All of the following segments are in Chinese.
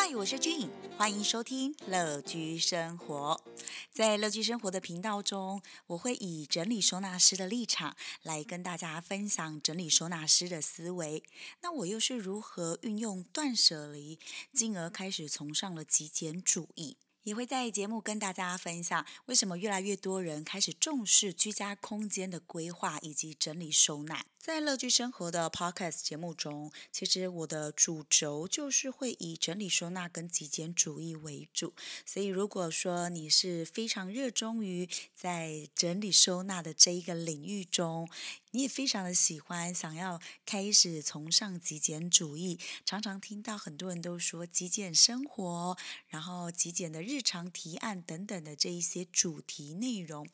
嗨，我是俊，欢迎收听乐居生活。在乐居生活的频道中，我会以整理收纳师的立场来跟大家分享整理收纳师的思维。那我又是如何运用断舍离，进而开始崇尚了极简主义？也会在节目跟大家分享，为什么越来越多人开始重视居家空间的规划以及整理收纳。在乐居生活的 Podcast 节目中，其实我的主轴就是会以整理收纳跟极简主义为主。所以，如果说你是非常热衷于在整理收纳的这一个领域中，你也非常的喜欢，想要开始崇尚极简主义，常常听到很多人都说极简生活，然后极简的日常提案等等的这一些主题内容，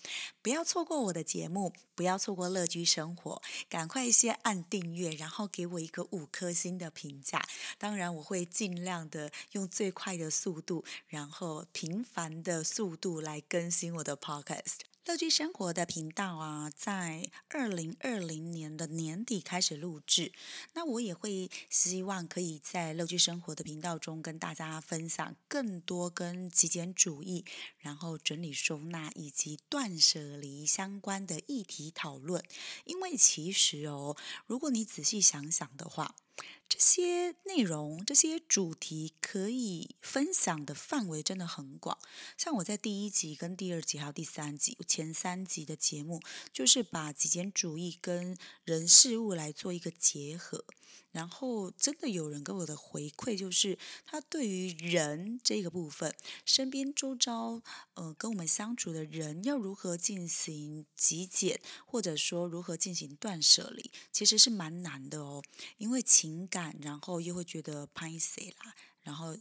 不要错过我的节目，不要错过乐居生活，赶。快先按订阅，然后给我一个五颗星的评价。当然，我会尽量的用最快的速度，然后频繁的速度来更新我的 podcast。乐居生活的频道啊，在二零二零年的年底开始录制。那我也会希望可以在乐居生活的频道中跟大家分享更多跟极简主义、然后整理收纳以及断舍离相关的议题讨论。因为其实哦，如果你仔细想想的话，这些内容、这些主题可以分享的范围真的很广。像我在第一集、跟第二集还有第三集前三集的节目，就是把极简主义跟人事物来做一个结合。然后真的有人给我的回馈，就是他对于人这个部分，身边周遭呃跟我们相处的人，要如何进行极简，或者说如何进行断舍离，其实是蛮难的哦。因为情感，然后又会觉得拍谁啦，然后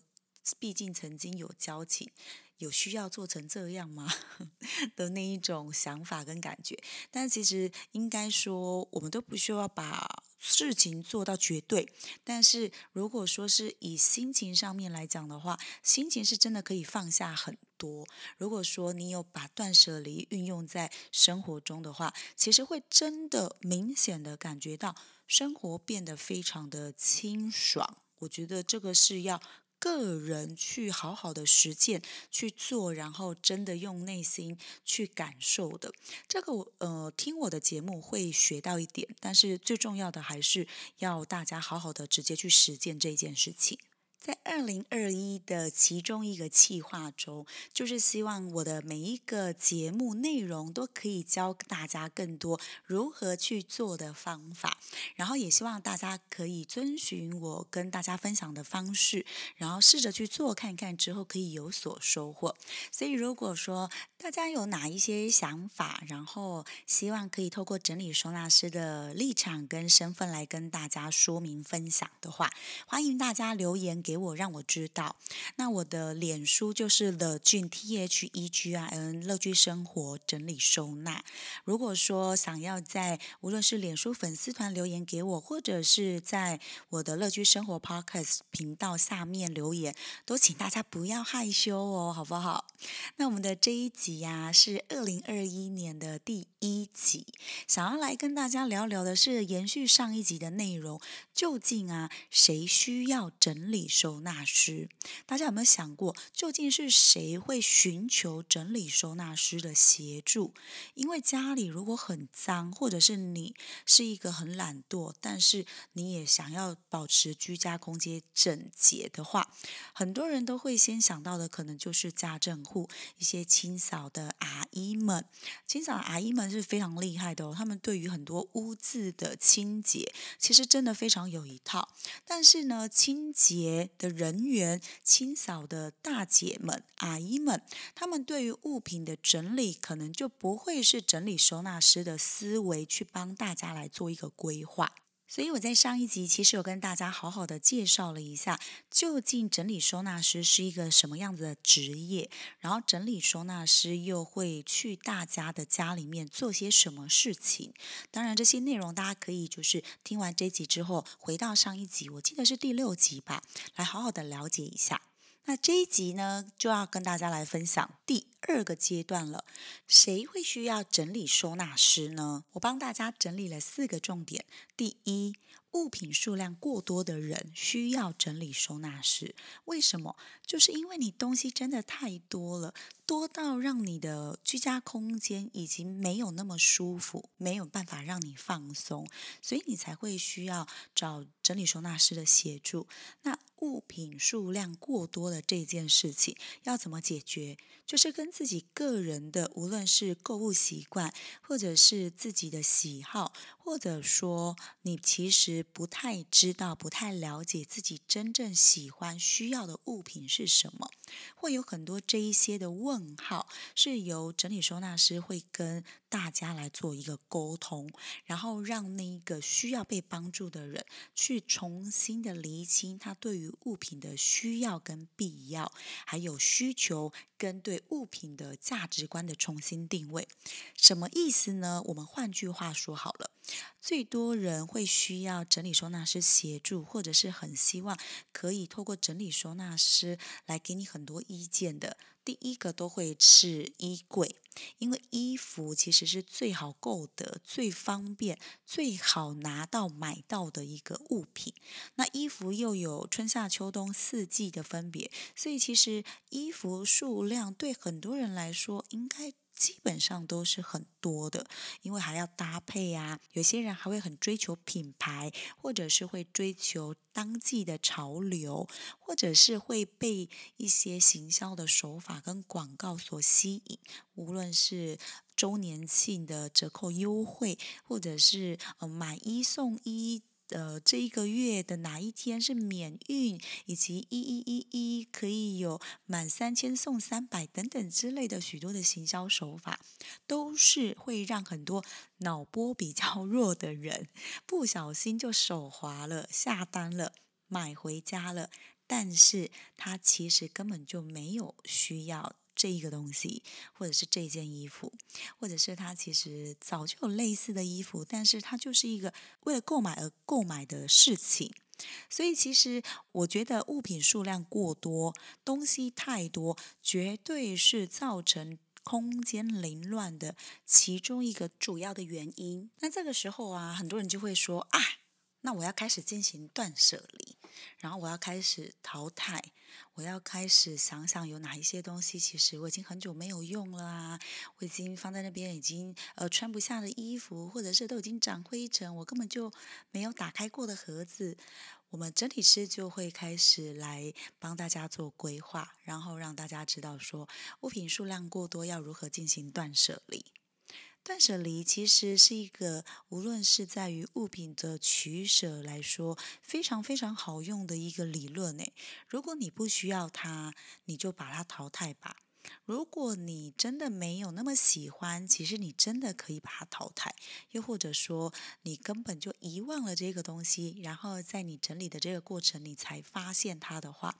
毕竟曾经有交情，有需要做成这样吗？的那一种想法跟感觉。但其实应该说，我们都不需要把。事情做到绝对，但是如果说是以心情上面来讲的话，心情是真的可以放下很多。如果说你有把断舍离运用在生活中的话，其实会真的明显的感觉到生活变得非常的清爽。我觉得这个是要。个人去好好的实践去做，然后真的用内心去感受的，这个呃听我的节目会学到一点，但是最重要的还是要大家好好的直接去实践这件事情。在二零二一的其中一个企划中，就是希望我的每一个节目内容都可以教大家更多如何去做的方法，然后也希望大家可以遵循我跟大家分享的方式，然后试着去做看看，之后可以有所收获。所以如果说大家有哪一些想法，然后希望可以透过整理收纳师的立场跟身份来跟大家说明分享的话，欢迎大家留言给。给我让我知道，那我的脸书就是乐居 T H E G I N 乐居生活整理收纳。如果说想要在无论是脸书粉丝团留言给我，或者是在我的乐居生活 Podcast 频道下面留言，都请大家不要害羞哦，好不好？那我们的这一集呀是二零二一年的第一集，想要来跟大家聊聊的是延续上一集的内容，究竟啊谁需要整理？收纳师，大家有没有想过，究竟是谁会寻求整理收纳师的协助？因为家里如果很脏，或者是你是一个很懒惰，但是你也想要保持居家空间整洁的话，很多人都会先想到的，可能就是家政户，一些清扫的阿姨们。清扫阿姨们是非常厉害的哦，他们对于很多污渍的清洁，其实真的非常有一套。但是呢，清洁的人员清扫的大姐们、阿姨们，他们对于物品的整理，可能就不会是整理收纳师的思维去帮大家来做一个规划。所以我在上一集其实有跟大家好好的介绍了一下，究竟整理收纳师是一个什么样子的职业，然后整理收纳师又会去大家的家里面做些什么事情。当然这些内容大家可以就是听完这集之后回到上一集，我记得是第六集吧，来好好的了解一下。那这一集呢，就要跟大家来分享第二个阶段了。谁会需要整理收纳师呢？我帮大家整理了四个重点。第一。物品数量过多的人需要整理收纳师，为什么？就是因为你东西真的太多了，多到让你的居家空间已经没有那么舒服，没有办法让你放松，所以你才会需要找整理收纳师的协助。那物品数量过多的这件事情要怎么解决？就是跟自己个人的，无论是购物习惯，或者是自己的喜好，或者说你其实不太知道、不太了解自己真正喜欢、需要的物品是什么，会有很多这一些的问号，是由整理收纳师会跟大家来做一个沟通，然后让那一个需要被帮助的人去重新的厘清他对于物品的需要跟必要，还有需求。跟对物品的价值观的重新定位，什么意思呢？我们换句话说好了，最多人会需要整理收纳师协助，或者是很希望可以透过整理收纳师来给你很多意见的。第一个都会是衣柜，因为衣服其实是最好购得、最方便、最好拿到买到的一个物品。那衣服又有春夏秋冬四季的分别，所以其实衣服数量对很多人来说应该。基本上都是很多的，因为还要搭配啊。有些人还会很追求品牌，或者是会追求当季的潮流，或者是会被一些行销的手法跟广告所吸引。无论是周年庆的折扣优惠，或者是呃买一送一。呃，这一个月的哪一天是免运，以及一一一一可以有满三千送三百等等之类的许多的行销手法，都是会让很多脑波比较弱的人不小心就手滑了，下单了，买回家了，但是他其实根本就没有需要。这一个东西，或者是这件衣服，或者是他其实早就有类似的衣服，但是他就是一个为了购买而购买的事情。所以，其实我觉得物品数量过多，东西太多，绝对是造成空间凌乱的其中一个主要的原因。那这个时候啊，很多人就会说啊，那我要开始进行断舍离，然后我要开始淘汰。我要开始想想有哪一些东西，其实我已经很久没有用了啊！我已经放在那边，已经呃穿不下的衣服，或者是都已经长灰尘，我根本就没有打开过的盒子。我们整体师就会开始来帮大家做规划，然后让大家知道说物品数量过多要如何进行断舍离。断舍离其实是一个，无论是在于物品的取舍来说，非常非常好用的一个理论诶。如果你不需要它，你就把它淘汰吧。如果你真的没有那么喜欢，其实你真的可以把它淘汰。又或者说，你根本就遗忘了这个东西，然后在你整理的这个过程，你才发现它的话，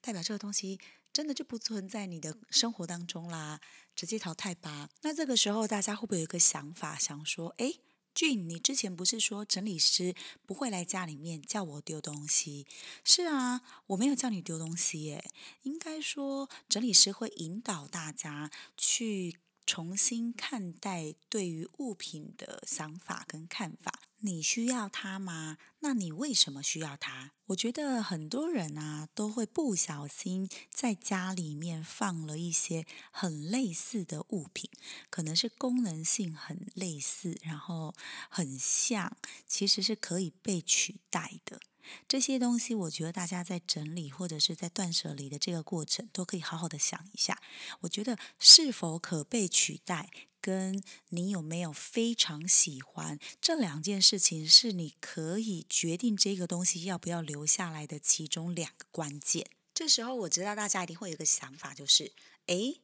代表这个东西。真的就不存在你的生活当中啦，直接淘汰吧。那这个时候大家会不会有一个想法，想说：哎，俊，你之前不是说整理师不会来家里面叫我丢东西？是啊，我没有叫你丢东西耶。应该说，整理师会引导大家去重新看待对于物品的想法跟看法。你需要它吗？那你为什么需要它？我觉得很多人啊都会不小心在家里面放了一些很类似的物品，可能是功能性很类似，然后很像，其实是可以被取代的。这些东西，我觉得大家在整理或者是在断舍离的这个过程，都可以好好的想一下。我觉得是否可被取代？跟你有没有非常喜欢这两件事情，是你可以决定这个东西要不要留下来的其中两个关键。这时候我知道大家一定会有个想法，就是，诶，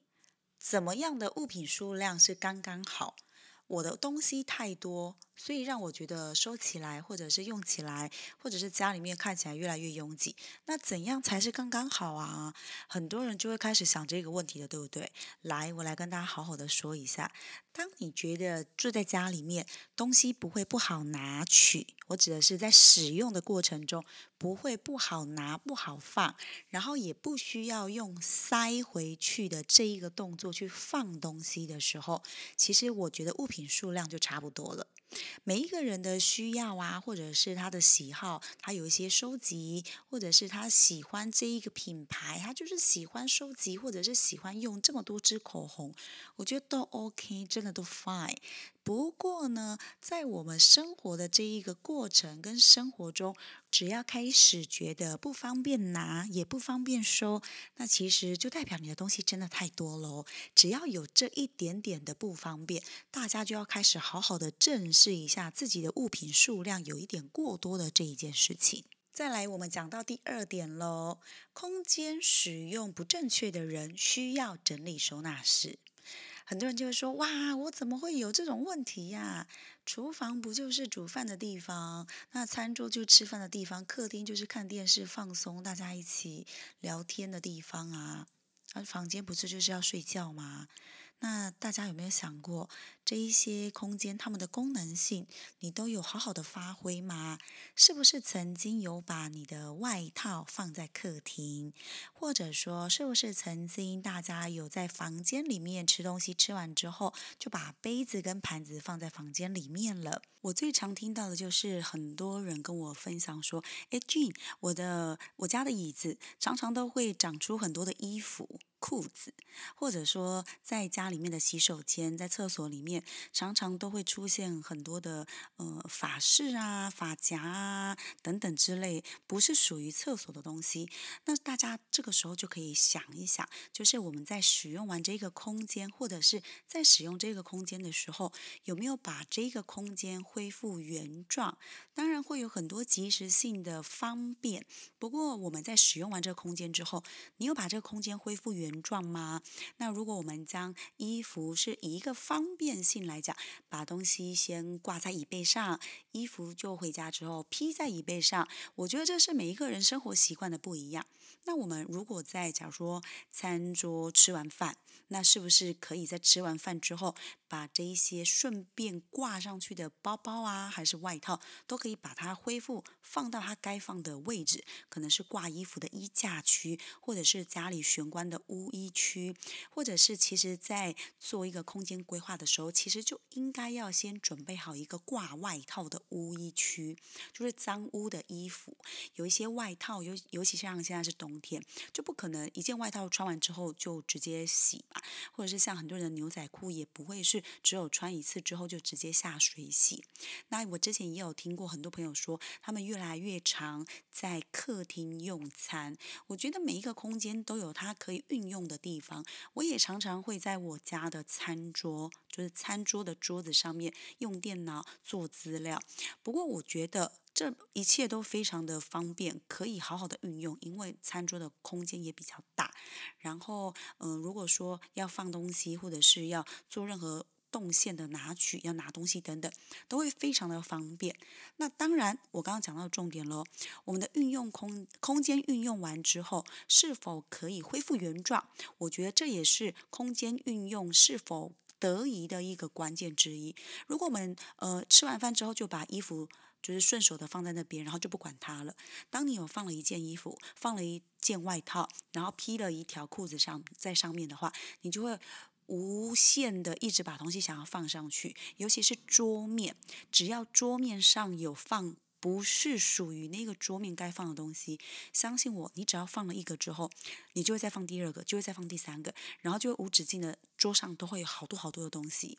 怎么样的物品数量是刚刚好？我的东西太多，所以让我觉得收起来，或者是用起来，或者是家里面看起来越来越拥挤。那怎样才是刚刚好啊？很多人就会开始想这个问题的，对不对？来，我来跟大家好好的说一下。当你觉得住在家里面东西不会不好拿取，我指的是在使用的过程中不会不好拿、不好放，然后也不需要用塞回去的这一个动作去放东西的时候，其实我觉得物品数量就差不多了。每一个人的需要啊，或者是他的喜好，他有一些收集，或者是他喜欢这一个品牌，他就是喜欢收集，或者是喜欢用这么多支口红，我觉得都 OK，真的都 fine。不过呢，在我们生活的这一个过程跟生活中，只要开始觉得不方便拿，也不方便收，那其实就代表你的东西真的太多喽。只要有这一点点的不方便，大家就要开始好好的正视一下自己的物品数量有一点过多的这一件事情。再来，我们讲到第二点喽，空间使用不正确的人需要整理收纳室。很多人就会说：“哇，我怎么会有这种问题呀？厨房不就是煮饭的地方？那餐桌就吃饭的地方，客厅就是看电视放松、大家一起聊天的地方啊。而房间不是就是要睡觉吗？”那大家有没有想过，这一些空间它们的功能性，你都有好好的发挥吗？是不是曾经有把你的外套放在客厅，或者说是不是曾经大家有在房间里面吃东西，吃完之后就把杯子跟盘子放在房间里面了？我最常听到的就是很多人跟我分享说：“哎，Jean，我的我家的椅子常常都会长出很多的衣服。”裤子，或者说在家里面的洗手间、在厕所里面，常常都会出现很多的呃发饰啊、发夹啊等等之类，不是属于厕所的东西。那大家这个时候就可以想一想，就是我们在使用完这个空间，或者是在使用这个空间的时候，有没有把这个空间恢复原状？当然会有很多及时性的方便。不过我们在使用完这个空间之后，你有把这个空间恢复原？原状吗？那如果我们将衣服是一个方便性来讲，把东西先挂在椅背上，衣服就回家之后披在椅背上，我觉得这是每一个人生活习惯的不一样。那我们如果在假如说餐桌吃完饭，那是不是可以在吃完饭之后，把这一些顺便挂上去的包包啊，还是外套，都可以把它恢复放到它该放的位置？可能是挂衣服的衣架区，或者是家里玄关的污衣区，或者是其实在做一个空间规划的时候，其实就应该要先准备好一个挂外套的污衣区，就是脏污的衣服，有一些外套，尤尤其像现在是冬天，就不可能一件外套穿完之后就直接洗嘛，或者是像很多人的牛仔裤也不会是只有穿一次之后就直接下水洗。那我之前也有听过很多朋友说，他们越来越常在客厅用餐，我觉得每一个空间都有它可以运用的地方。我也常常会在我家的餐桌，就是餐桌的桌子上面用电脑做资料。不过我觉得。这一切都非常的方便，可以好好的运用，因为餐桌的空间也比较大。然后，嗯，如果说要放东西，或者是要做任何动线的拿取、要拿东西等等，都会非常的方便。那当然，我刚刚讲到重点喽，我们的运用空空间运用完之后，是否可以恢复原状？我觉得这也是空间运用是否得宜的一个关键之一。如果我们呃吃完饭之后就把衣服。就是顺手的放在那边，然后就不管它了。当你有放了一件衣服，放了一件外套，然后披了一条裤子上在上面的话，你就会无限的一直把东西想要放上去。尤其是桌面，只要桌面上有放不是属于那个桌面该放的东西，相信我，你只要放了一个之后，你就会再放第二个，就会再放第三个，然后就无止境的桌上都会有好多好多的东西。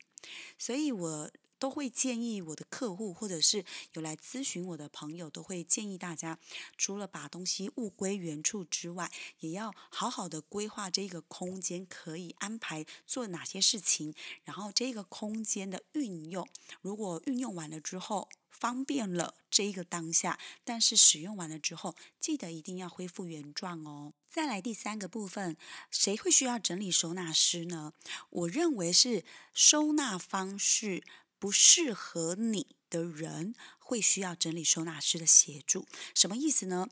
所以我。都会建议我的客户，或者是有来咨询我的朋友，都会建议大家，除了把东西物归原处之外，也要好好的规划这个空间可以安排做哪些事情，然后这个空间的运用，如果运用完了之后方便了这一个当下，但是使用完了之后，记得一定要恢复原状哦。再来第三个部分，谁会需要整理收纳师呢？我认为是收纳方式。不适合你。的人会需要整理收纳师的协助，什么意思呢？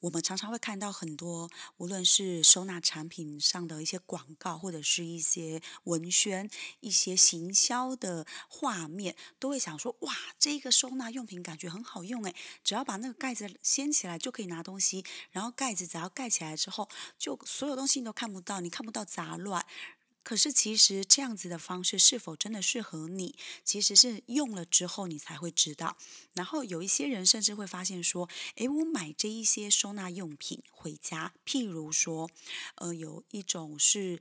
我们常常会看到很多，无论是收纳产品上的一些广告，或者是一些文宣、一些行销的画面，都会想说：哇，这个收纳用品感觉很好用诶，只要把那个盖子掀起来就可以拿东西，然后盖子只要盖起来之后，就所有东西你都看不到，你看不到杂乱。可是，其实这样子的方式是否真的适合你，其实是用了之后你才会知道。然后有一些人甚至会发现说：“诶，我买这一些收纳用品回家，譬如说，呃，有一种是。”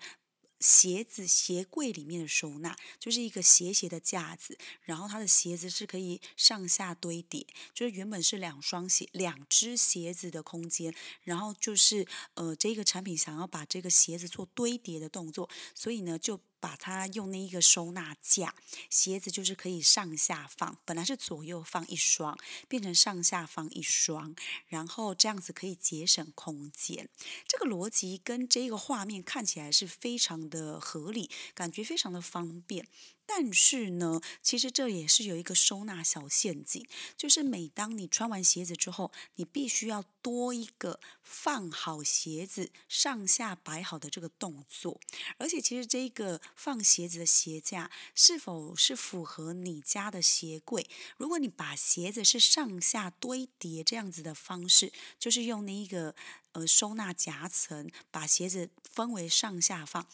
鞋子鞋柜里面的收纳就是一个斜斜的架子，然后它的鞋子是可以上下堆叠，就是原本是两双鞋、两只鞋子的空间，然后就是呃这个产品想要把这个鞋子做堆叠的动作，所以呢就。把它用那一个收纳架，鞋子就是可以上下放，本来是左右放一双，变成上下放一双，然后这样子可以节省空间。这个逻辑跟这个画面看起来是非常的合理，感觉非常的方便。但是呢，其实这也是有一个收纳小陷阱，就是每当你穿完鞋子之后，你必须要多一个放好鞋子、上下摆好的这个动作。而且，其实这个放鞋子的鞋架是否是符合你家的鞋柜？如果你把鞋子是上下堆叠这样子的方式，就是用那一个呃收纳夹层把鞋子分为上下放。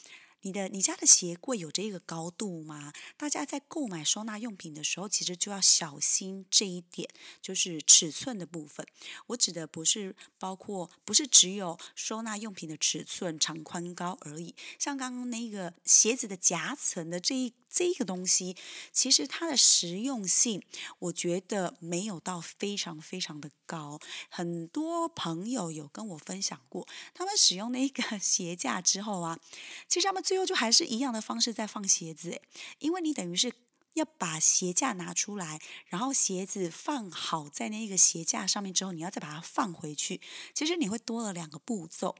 你的你家的鞋柜有这个高度吗？大家在购买收纳用品的时候，其实就要小心这一点，就是尺寸的部分。我指的不是包括，不是只有收纳用品的尺寸长宽高而已。像刚刚那个鞋子的夹层的这一。这个东西其实它的实用性，我觉得没有到非常非常的高。很多朋友有跟我分享过，他们使用那个 鞋架之后啊，其实他们最后就还是一样的方式在放鞋子，因为你等于是。要把鞋架拿出来，然后鞋子放好在那个鞋架上面之后，你要再把它放回去。其实你会多了两个步骤。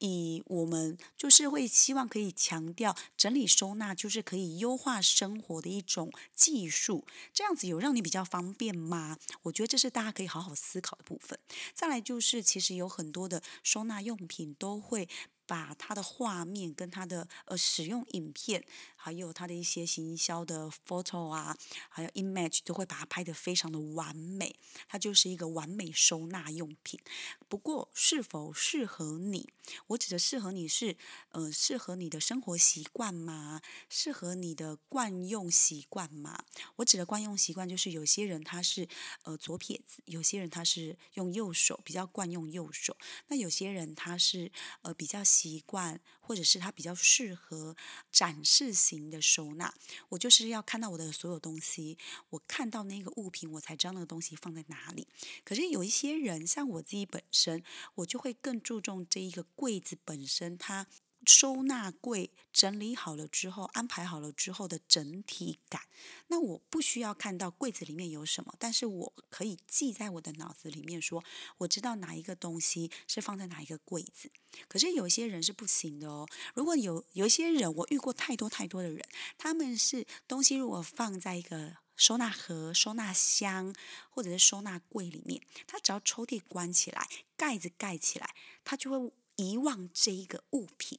以我们就是会希望可以强调整理收纳，就是可以优化生活的一种技术。这样子有让你比较方便吗？我觉得这是大家可以好好思考的部分。再来就是，其实有很多的收纳用品都会。把它的画面跟它的呃使用影片，还有它的一些行销的 photo 啊，还有 image 都会把它拍得非常的完美，它就是一个完美收纳用品。不过是否适合你？我指的适合你是呃适合你的生活习惯吗？适合你的惯用习惯吗？我指的惯用习惯就是有些人他是呃左撇子，有些人他是用右手比较惯用右手，那有些人他是呃比较。习惯，或者是它比较适合展示型的收纳。我就是要看到我的所有东西，我看到那个物品，我才知道那个东西放在哪里。可是有一些人，像我自己本身，我就会更注重这一个柜子本身它。收纳柜整理好了之后，安排好了之后的整体感，那我不需要看到柜子里面有什么，但是我可以记在我的脑子里面，说我知道哪一个东西是放在哪一个柜子。可是有些人是不行的哦。如果有有一些人，我遇过太多太多的人，他们是东西如果放在一个收纳盒、收纳箱或者是收纳柜里面，他只要抽屉关起来，盖子盖起来，他就会遗忘这一个物品。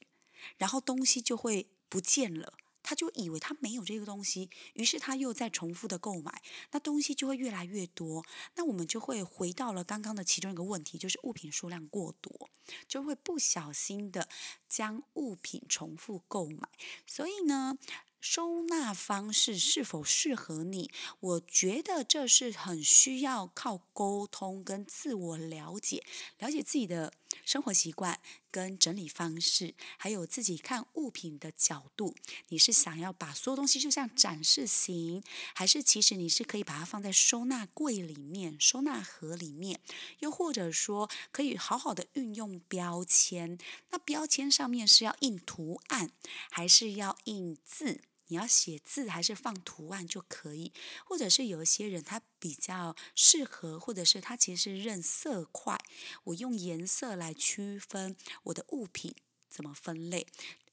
然后东西就会不见了，他就以为他没有这个东西，于是他又在重复的购买，那东西就会越来越多。那我们就会回到了刚刚的其中一个问题，就是物品数量过多，就会不小心的将物品重复购买。所以呢。收纳方式是否适合你？我觉得这是很需要靠沟通跟自我了解，了解自己的生活习惯跟整理方式，还有自己看物品的角度。你是想要把所有东西就像展示型，还是其实你是可以把它放在收纳柜里面、收纳盒里面？又或者说可以好好的运用标签？那标签上面是要印图案，还是要印字？你要写字还是放图案就可以，或者是有一些人他比较适合，或者是他其实认色块，我用颜色来区分我的物品怎么分类。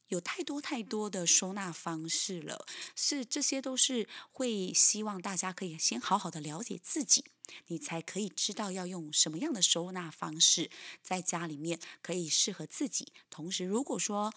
有太多太多的收纳方式了，是这些都是会希望大家可以先好好的了解自己，你才可以知道要用什么样的收纳方式在家里面可以适合自己。同时，如果说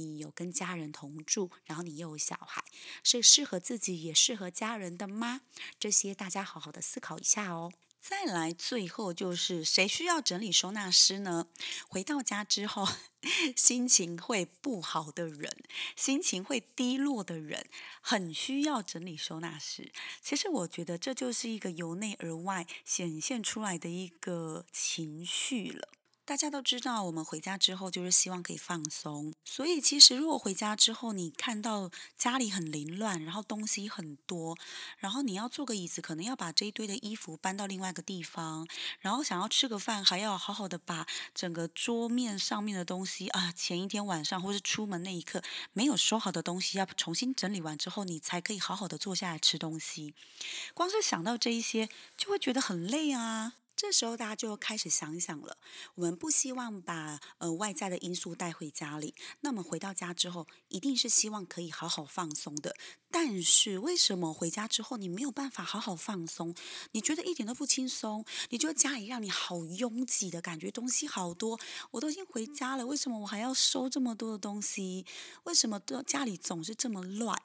你有跟家人同住，然后你又有小孩，是适合自己也适合家人的吗？这些大家好好的思考一下哦。再来，最后就是谁需要整理收纳师呢？回到家之后，心情会不好的人，心情会低落的人，很需要整理收纳师。其实我觉得这就是一个由内而外显现出来的一个情绪了。大家都知道，我们回家之后就是希望可以放松。所以，其实如果回家之后你看到家里很凌乱，然后东西很多，然后你要坐个椅子，可能要把这一堆的衣服搬到另外一个地方，然后想要吃个饭，还要好好的把整个桌面上面的东西啊，前一天晚上或是出门那一刻没有收好的东西，要重新整理完之后，你才可以好好的坐下来吃东西。光是想到这一些，就会觉得很累啊。这时候大家就开始想想了，我们不希望把呃外在的因素带回家里，那么回到家之后，一定是希望可以好好放松的。但是为什么回家之后你没有办法好好放松？你觉得一点都不轻松？你觉得家里让你好拥挤的感觉，东西好多，我都已经回家了，为什么我还要收这么多的东西？为什么家里总是这么乱？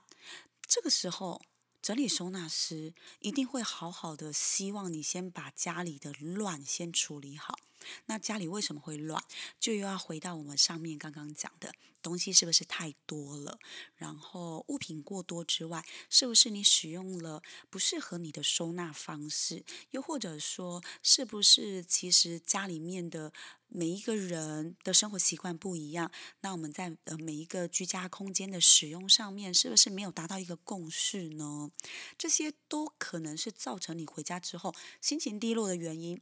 这个时候。整理收纳师一定会好好的，希望你先把家里的乱先处理好。那家里为什么会乱？就又要回到我们上面刚刚讲的东西是不是太多了？然后物品过多之外，是不是你使用了不适合你的收纳方式？又或者说，是不是其实家里面的？每一个人的生活习惯不一样，那我们在呃每一个居家空间的使用上面，是不是没有达到一个共识呢？这些都可能是造成你回家之后心情低落的原因。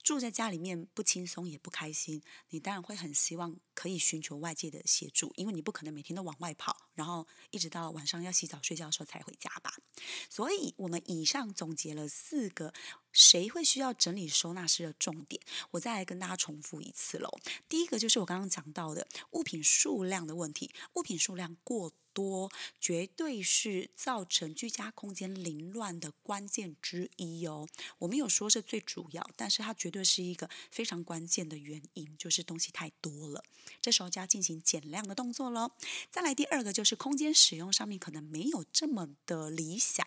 住在家里面不轻松也不开心，你当然会很希望可以寻求外界的协助，因为你不可能每天都往外跑，然后一直到晚上要洗澡睡觉的时候才回家吧。所以，我们以上总结了四个谁会需要整理收纳师的重点，我再来跟大家重复一次喽。第一个就是我刚刚讲到的物品数量的问题，物品数量过。多绝对是造成居家空间凌乱的关键之一哦。我没有说是最主要，但是它绝对是一个非常关键的原因，就是东西太多了。这时候就要进行减量的动作喽。再来第二个就是空间使用上面可能没有这么的理想，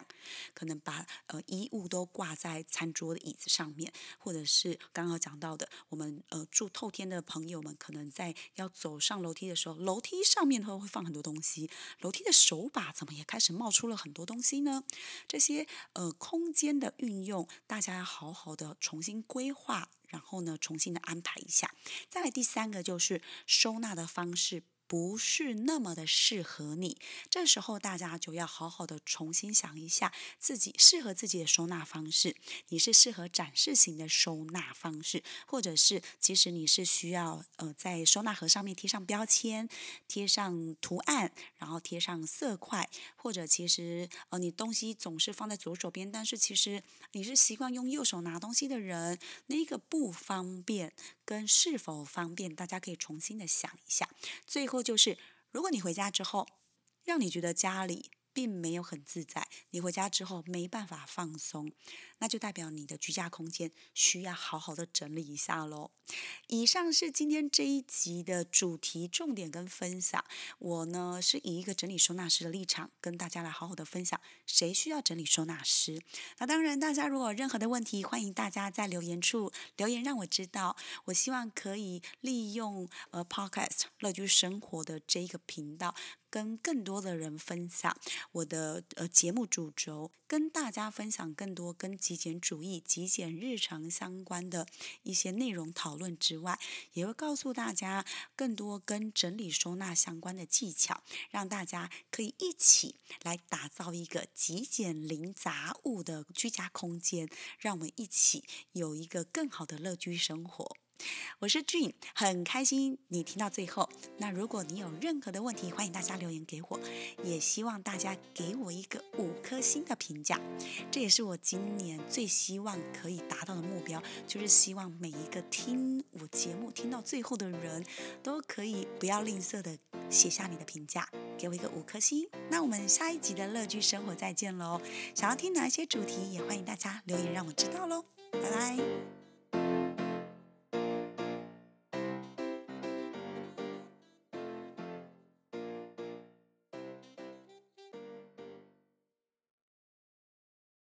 可能把呃衣物都挂在餐桌的椅子上面，或者是刚刚讲到的，我们呃住透天的朋友们可能在要走上楼梯的时候，楼梯上面会会放很多东西。楼梯的手把怎么也开始冒出了很多东西呢？这些呃空间的运用，大家要好好的重新规划，然后呢重新的安排一下。再来第三个就是收纳的方式。不是那么的适合你，这时候大家就要好好的重新想一下自己适合自己的收纳方式。你是适合展示型的收纳方式，或者是其实你是需要呃在收纳盒上面贴上标签、贴上图案，然后贴上色块，或者其实呃你东西总是放在左手边，但是其实你是习惯用右手拿东西的人，那个不方便跟是否方便，大家可以重新的想一下。最后。就是，如果你回家之后，让你觉得家里并没有很自在，你回家之后没办法放松。那就代表你的居家空间需要好好的整理一下喽。以上是今天这一集的主题重点跟分享。我呢是以一个整理收纳师的立场跟大家来好好的分享，谁需要整理收纳师？那当然，大家如果有任何的问题，欢迎大家在留言处留言让我知道。我希望可以利用呃 Podcast 乐居生活的这一个频道，跟更多的人分享我的呃节目主轴，跟大家分享更多跟。极简主义、极简日常相关的一些内容讨论之外，也会告诉大家更多跟整理收纳相关的技巧，让大家可以一起来打造一个极简零杂物的居家空间，让我们一起有一个更好的乐居生活。我是俊，很开心你听到最后。那如果你有任何的问题，欢迎大家留言给我，也希望大家给我一个五颗星的评价。这也是我今年最希望可以达到的目标，就是希望每一个听我节目听到最后的人都可以不要吝啬的写下你的评价，给我一个五颗星。那我们下一集的乐居生活再见喽！想要听哪些主题，也欢迎大家留言让我知道喽。拜拜。